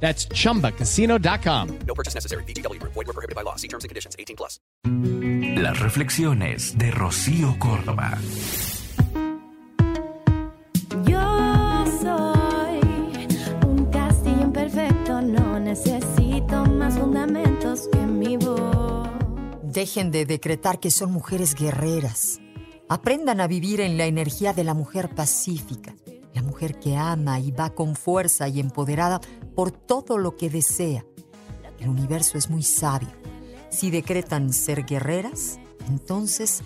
That's chumbacasino.com. No purchase necessary. BGW. Void were prohibited by law. See terms and conditions. 18 plus. Las reflexiones de Rocío Córdoba. Yo soy un castillo imperfecto, no necesito más fundamentos que mi voz. Dejen de decretar que son mujeres guerreras. Aprendan a vivir en la energía de la mujer pacífica, la mujer que ama y va con fuerza y empoderada por todo lo que desea. El universo es muy sabio. Si decretan ser guerreras, entonces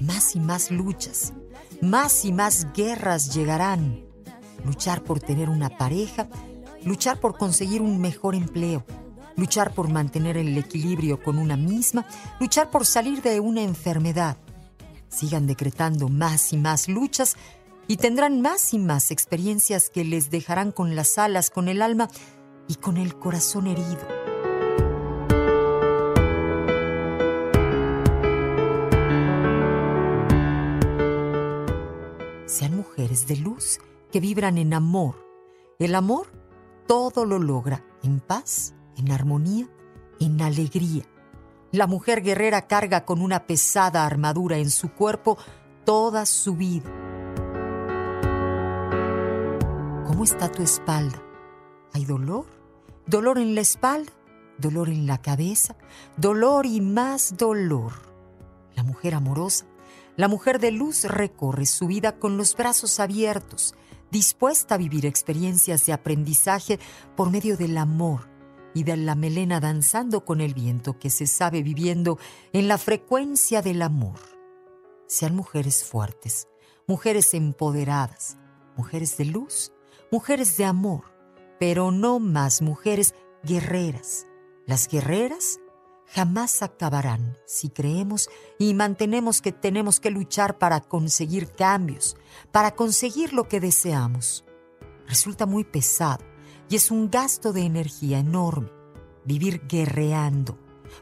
más y más luchas, más y más guerras llegarán. Luchar por tener una pareja, luchar por conseguir un mejor empleo, luchar por mantener el equilibrio con una misma, luchar por salir de una enfermedad. Sigan decretando más y más luchas y tendrán más y más experiencias que les dejarán con las alas, con el alma y con el corazón herido. Sean mujeres de luz que vibran en amor. El amor todo lo logra en paz, en armonía, en alegría. La mujer guerrera carga con una pesada armadura en su cuerpo toda su vida. ¿Cómo está tu espalda? ¿Hay dolor? ¿Dolor en la espalda? ¿Dolor en la cabeza? ¿Dolor y más dolor? La mujer amorosa, la mujer de luz recorre su vida con los brazos abiertos, dispuesta a vivir experiencias de aprendizaje por medio del amor y de la melena danzando con el viento que se sabe viviendo en la frecuencia del amor. Sean mujeres fuertes, mujeres empoderadas, mujeres de luz, mujeres de amor, pero no más mujeres guerreras. Las guerreras jamás acabarán si creemos y mantenemos que tenemos que luchar para conseguir cambios, para conseguir lo que deseamos. Resulta muy pesado y es un gasto de energía enorme vivir guerreando,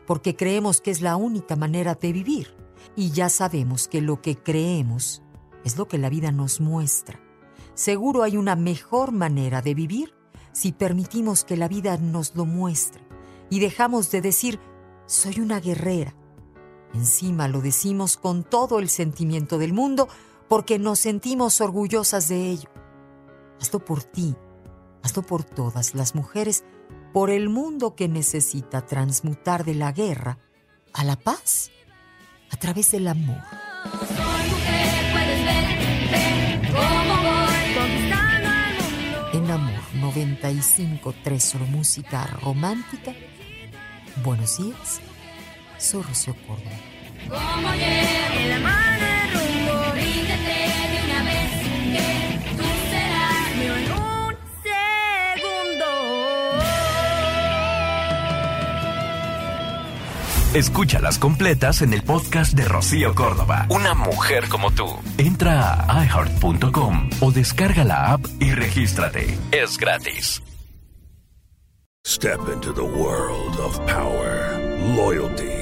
porque creemos que es la única manera de vivir y ya sabemos que lo que creemos es lo que la vida nos muestra. Seguro hay una mejor manera de vivir si permitimos que la vida nos lo muestre y dejamos de decir soy una guerrera. Encima lo decimos con todo el sentimiento del mundo porque nos sentimos orgullosas de ello. Hazlo por ti, hazlo por todas las mujeres, por el mundo que necesita transmutar de la guerra a la paz a través del amor. 95.3 solo música romántica. Buenos días, soy Rocío Córdoba. Escúchalas completas en el podcast de Rocío Córdoba. Una mujer como tú. Entra a iHeart.com o descarga la app y regístrate. Es gratis. Step into the world of power, loyalty,